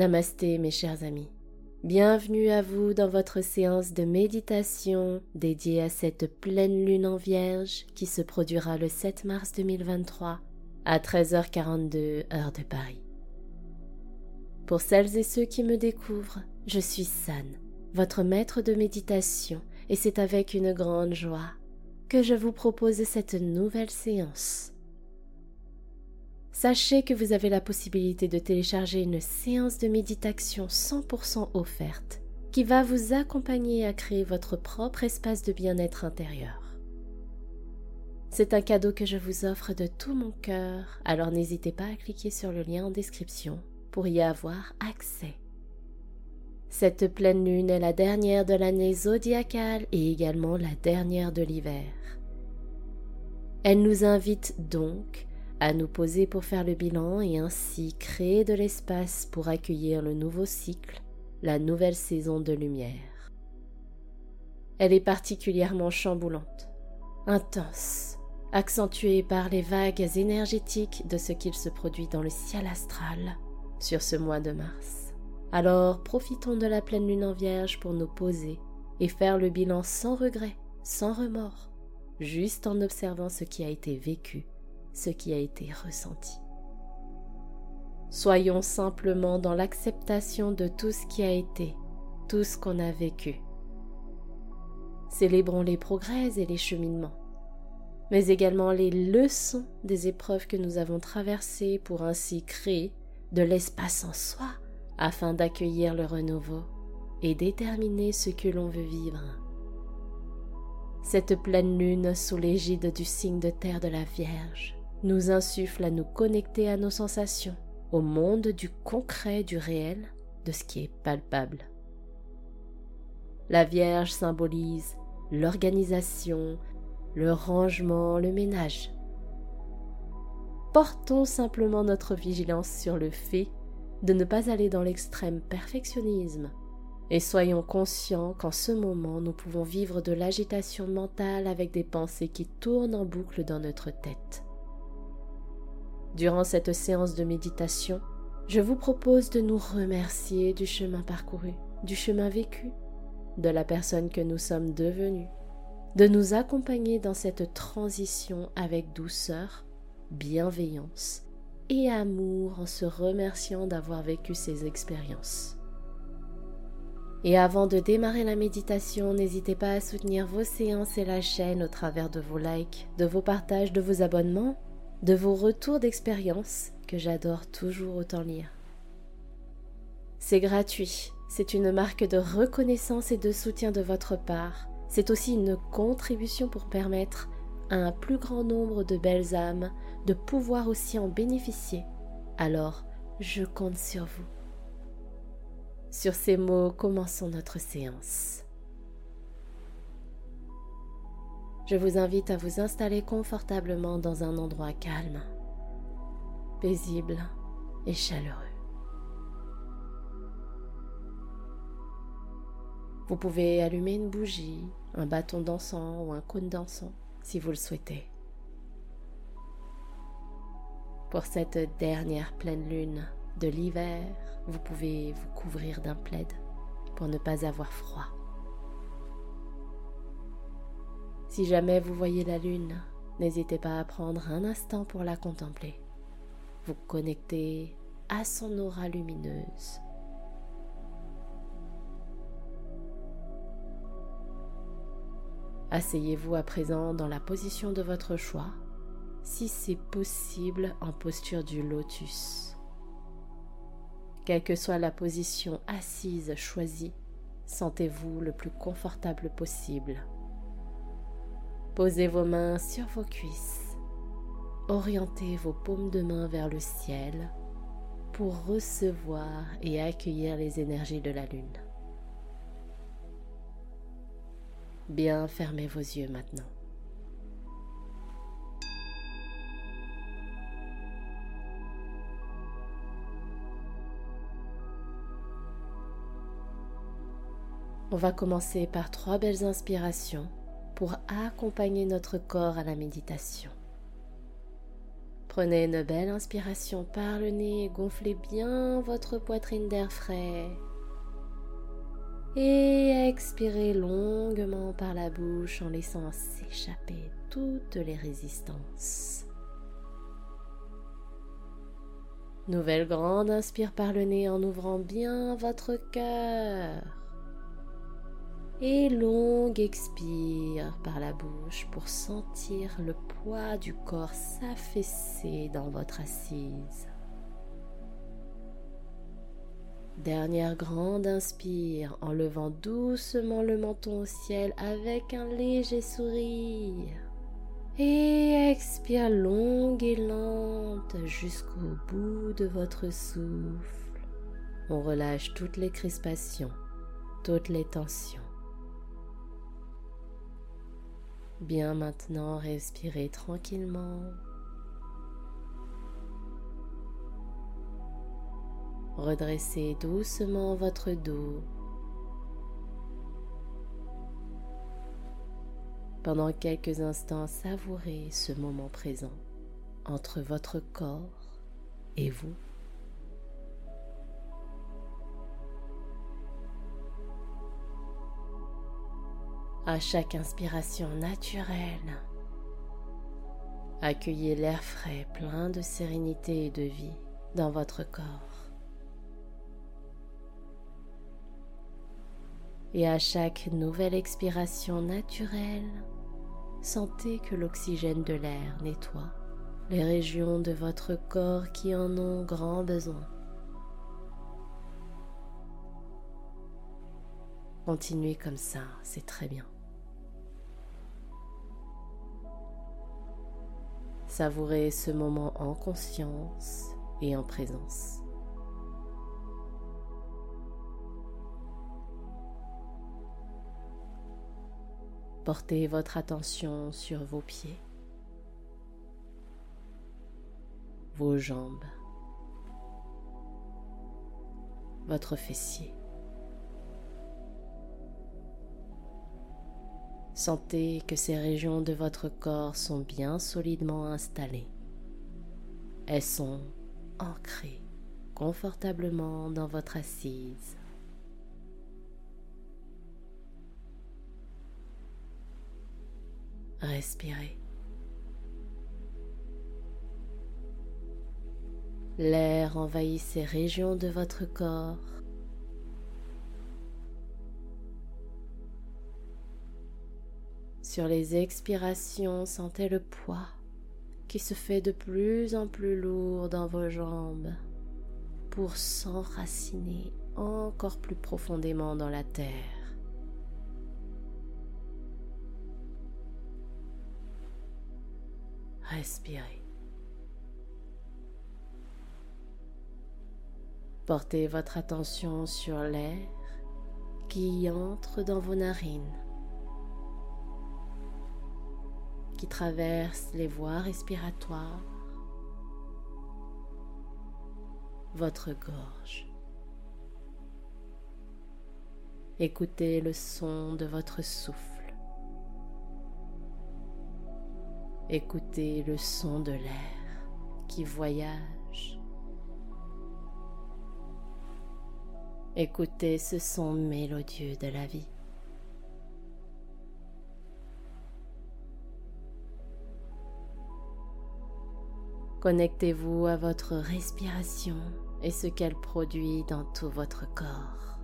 Namasté mes chers amis. Bienvenue à vous dans votre séance de méditation dédiée à cette pleine lune en vierge qui se produira le 7 mars 2023 à 13h42 heure de Paris. Pour celles et ceux qui me découvrent, je suis San, votre maître de méditation, et c'est avec une grande joie que je vous propose cette nouvelle séance Sachez que vous avez la possibilité de télécharger une séance de méditation 100% offerte qui va vous accompagner à créer votre propre espace de bien-être intérieur. C'est un cadeau que je vous offre de tout mon cœur, alors n'hésitez pas à cliquer sur le lien en description pour y avoir accès. Cette pleine lune est la dernière de l'année zodiacale et également la dernière de l'hiver. Elle nous invite donc à nous poser pour faire le bilan et ainsi créer de l'espace pour accueillir le nouveau cycle, la nouvelle saison de lumière. Elle est particulièrement chamboulante, intense, accentuée par les vagues énergétiques de ce qu'il se produit dans le ciel astral sur ce mois de mars. Alors profitons de la pleine lune en vierge pour nous poser et faire le bilan sans regret, sans remords, juste en observant ce qui a été vécu ce qui a été ressenti. Soyons simplement dans l'acceptation de tout ce qui a été, tout ce qu'on a vécu. Célébrons les progrès et les cheminements, mais également les leçons des épreuves que nous avons traversées pour ainsi créer de l'espace en soi afin d'accueillir le renouveau et déterminer ce que l'on veut vivre. Cette pleine lune sous l'égide du signe de terre de la Vierge nous insuffle à nous connecter à nos sensations, au monde du concret, du réel, de ce qui est palpable. La Vierge symbolise l'organisation, le rangement, le ménage. Portons simplement notre vigilance sur le fait de ne pas aller dans l'extrême perfectionnisme et soyons conscients qu'en ce moment nous pouvons vivre de l'agitation mentale avec des pensées qui tournent en boucle dans notre tête. Durant cette séance de méditation, je vous propose de nous remercier du chemin parcouru, du chemin vécu, de la personne que nous sommes devenus, de nous accompagner dans cette transition avec douceur, bienveillance et amour en se remerciant d'avoir vécu ces expériences. Et avant de démarrer la méditation, n'hésitez pas à soutenir vos séances et la chaîne au travers de vos likes, de vos partages, de vos abonnements de vos retours d'expérience que j'adore toujours autant lire. C'est gratuit, c'est une marque de reconnaissance et de soutien de votre part. C'est aussi une contribution pour permettre à un plus grand nombre de belles âmes de pouvoir aussi en bénéficier. Alors, je compte sur vous. Sur ces mots, commençons notre séance. Je vous invite à vous installer confortablement dans un endroit calme, paisible et chaleureux. Vous pouvez allumer une bougie, un bâton d'encens ou un cône d'encens si vous le souhaitez. Pour cette dernière pleine lune de l'hiver, vous pouvez vous couvrir d'un plaid pour ne pas avoir froid. Si jamais vous voyez la lune, n'hésitez pas à prendre un instant pour la contempler. Vous connecter à son aura lumineuse. Asseyez-vous à présent dans la position de votre choix, si c'est possible en posture du lotus. Quelle que soit la position assise choisie, sentez-vous le plus confortable possible. Posez vos mains sur vos cuisses. Orientez vos paumes de main vers le ciel pour recevoir et accueillir les énergies de la lune. Bien fermez vos yeux maintenant. On va commencer par trois belles inspirations pour accompagner notre corps à la méditation. Prenez une belle inspiration par le nez, gonflez bien votre poitrine d'air frais. Et expirez longuement par la bouche en laissant s'échapper toutes les résistances. Nouvelle grande inspire par le nez en ouvrant bien votre cœur. Et longue expire par la bouche pour sentir le poids du corps s'affaisser dans votre assise. Dernière grande inspire en levant doucement le menton au ciel avec un léger sourire. Et expire longue et lente jusqu'au bout de votre souffle. On relâche toutes les crispations, toutes les tensions. Bien maintenant, respirez tranquillement. Redressez doucement votre dos Pendant quelques instants, savourez ce moment présent entre votre corps et vous. À chaque inspiration naturelle, accueillez l'air frais plein de sérénité et de vie dans votre corps. Et à chaque nouvelle expiration naturelle, sentez que l'oxygène de l'air nettoie les régions de votre corps qui en ont grand besoin. Continuez comme ça, c'est très bien. Savourez ce moment en conscience et en présence. Portez votre attention sur vos pieds, vos jambes, votre fessier. Sentez que ces régions de votre corps sont bien solidement installées. Elles sont ancrées confortablement dans votre assise. Respirez. L'air envahit ces régions de votre corps. Sur les expirations, sentez le poids qui se fait de plus en plus lourd dans vos jambes pour s'enraciner encore plus profondément dans la terre. Respirez. Portez votre attention sur l'air qui entre dans vos narines, qui traverse les voies respiratoires, votre gorge. Écoutez le son de votre souffle. Écoutez le son de l'air qui voyage. Écoutez ce son mélodieux de la vie. Connectez-vous à votre respiration et ce qu'elle produit dans tout votre corps.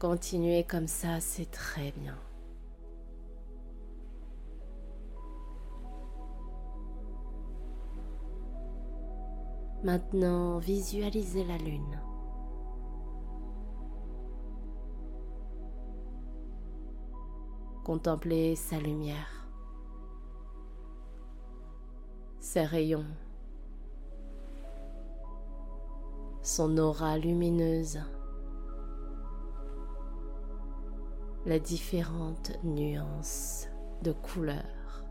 Continuez comme ça, c'est très bien. Maintenant, visualisez la lune. Contemplez sa lumière, ses rayons, son aura lumineuse. les différentes nuances de couleurs.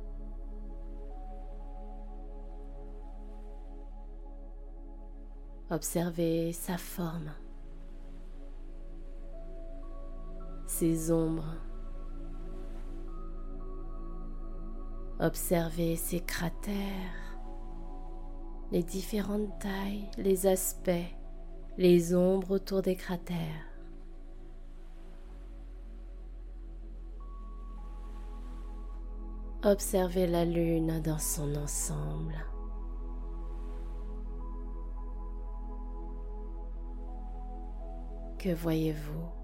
Observez sa forme, ses ombres, Observez ces cratères, les différentes tailles, les aspects, les ombres autour des cratères. Observez la lune dans son ensemble. Que voyez-vous?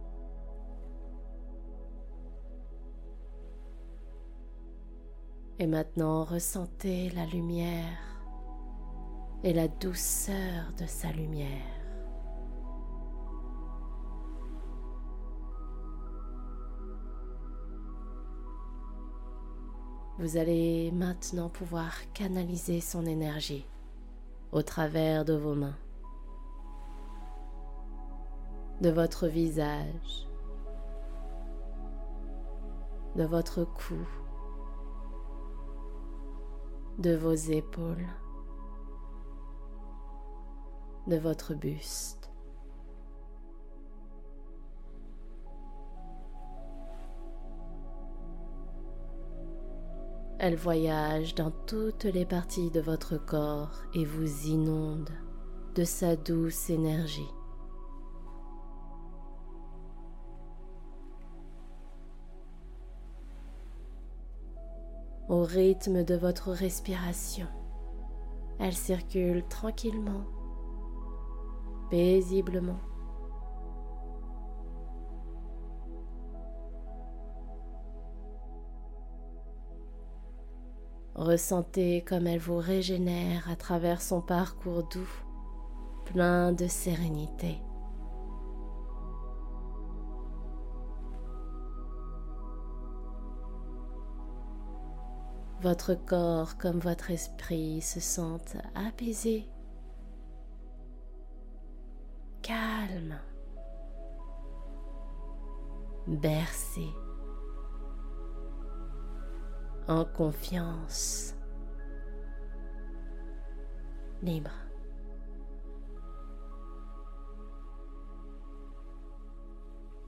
Et maintenant, ressentez la lumière et la douceur de sa lumière. Vous allez maintenant pouvoir canaliser son énergie au travers de vos mains, de votre visage, de votre cou, de vos épaules, de votre buste. Elle voyage dans toutes les parties de votre corps et vous inonde de sa douce énergie. Au rythme de votre respiration, elle circule tranquillement, paisiblement Ressentez comme elle vous régénère à travers son parcours doux, plein de sérénité. Votre corps comme votre esprit se sentent apaisés, calmes, bercés en confiance, libre.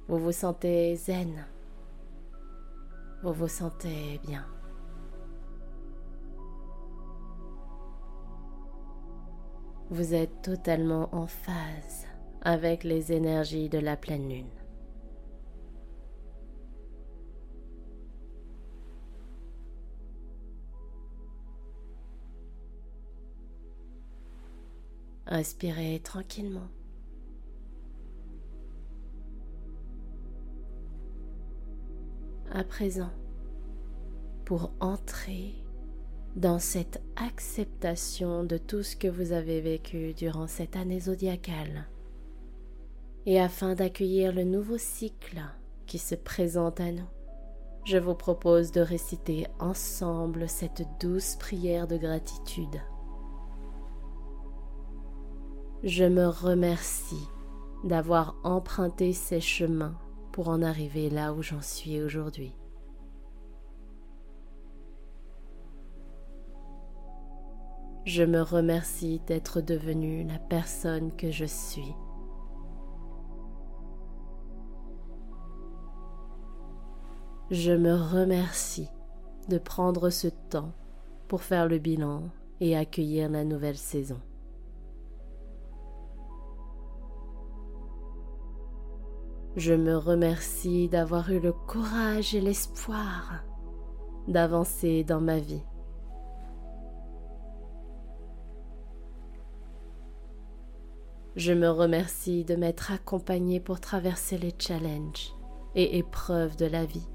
Vous vous sentez zen, vous vous sentez bien. Vous êtes totalement en phase avec les énergies de la pleine lune. Respirez tranquillement. À présent, pour entrer dans cette acceptation de tout ce que vous avez vécu durant cette année zodiacale, et afin d'accueillir le nouveau cycle qui se présente à nous, je vous propose de réciter ensemble cette douce prière de gratitude. Je me remercie d'avoir emprunté ces chemins pour en arriver là où j'en suis aujourd'hui. Je me remercie d'être devenue la personne que je suis. Je me remercie de prendre ce temps pour faire le bilan et accueillir la nouvelle saison. Je me remercie d'avoir eu le courage et l'espoir d'avancer dans ma vie. Je me remercie de m'être accompagné pour traverser les challenges et épreuves de la vie.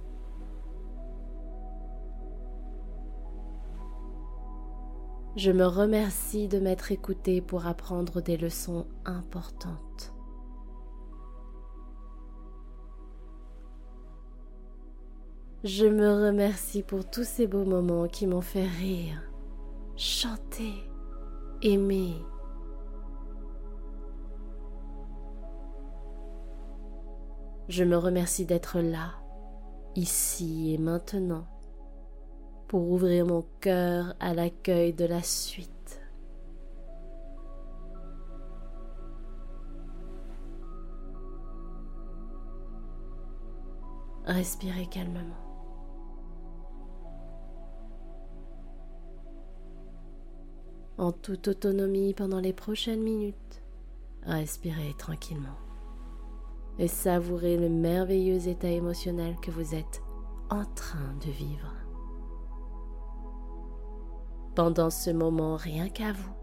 Je me remercie de m'être écouté pour apprendre des leçons importantes. Je me remercie pour tous ces beaux moments qui m'ont fait rire, chanter, aimer. Je me remercie d'être là, ici et maintenant, pour ouvrir mon cœur à l'accueil de la suite. Respirez calmement. en toute autonomie pendant les prochaines minutes. Respirez tranquillement et savourez le merveilleux état émotionnel que vous êtes en train de vivre. Pendant ce moment, rien qu'à vous,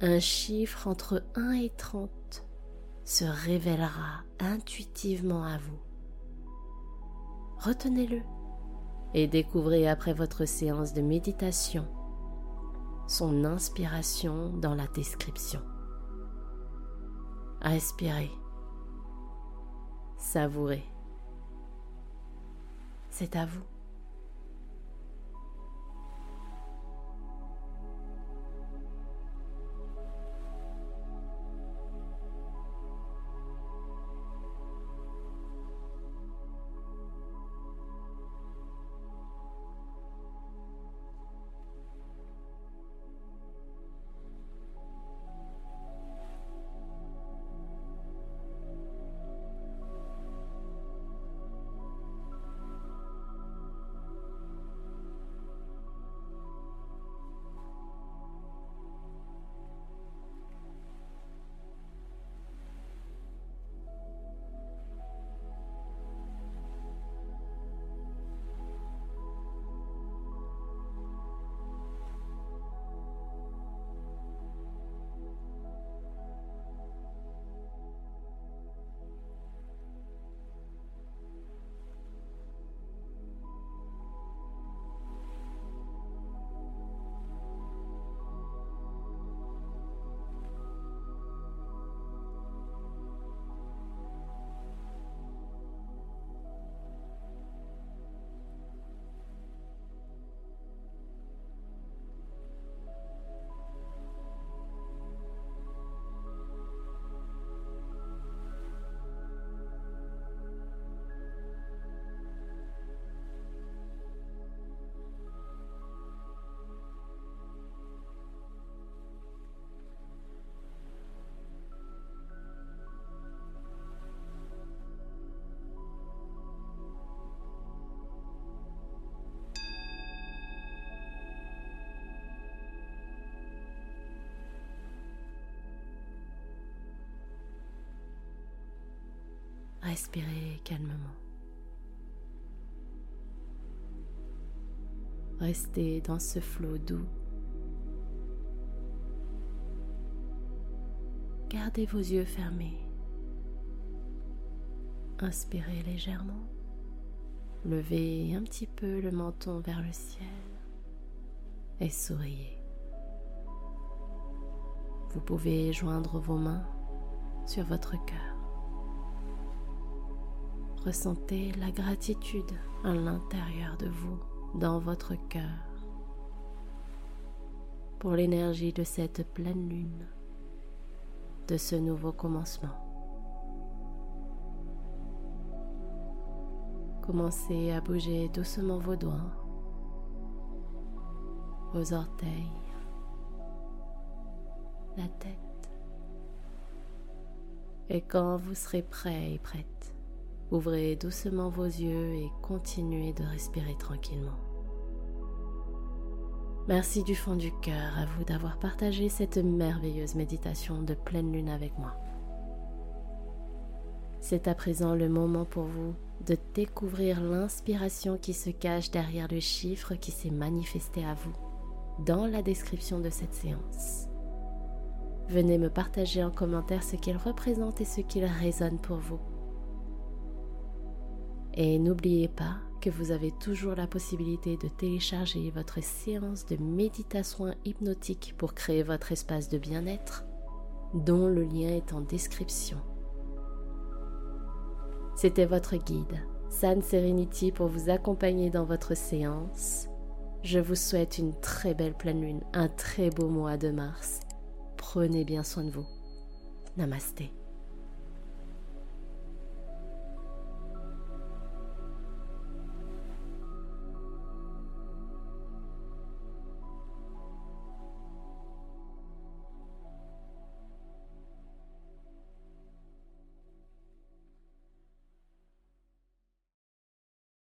un chiffre entre 1 et 30 se révélera intuitivement à vous. Retenez-le et découvrez après votre séance de méditation son inspiration dans la description. Respirez, savourez. C'est à vous. Respirez calmement. Restez dans ce flot doux. Gardez vos yeux fermés. Inspirez légèrement. Levez un petit peu le menton vers le ciel et souriez. Vous pouvez joindre vos mains sur votre cœur. Ressentez la gratitude à l'intérieur de vous, dans votre cœur, pour l'énergie de cette pleine lune, de ce nouveau commencement. Commencez à bouger doucement vos doigts, vos orteils, la tête. Et quand vous serez prêt et prête, Ouvrez doucement vos yeux et continuez de respirer tranquillement. Merci du fond du cœur à vous d'avoir partagé cette merveilleuse méditation de pleine lune avec moi. C'est à présent le moment pour vous de découvrir l'inspiration qui se cache derrière le chiffre qui s'est manifesté à vous dans la description de cette séance. Venez me partager en commentaire ce qu'il représente et ce qu'il résonne pour vous. Et n'oubliez pas que vous avez toujours la possibilité de télécharger votre séance de méditation hypnotique pour créer votre espace de bien-être, dont le lien est en description. C'était votre guide, San Serenity, pour vous accompagner dans votre séance. Je vous souhaite une très belle pleine lune, un très beau mois de mars. Prenez bien soin de vous. Namasté.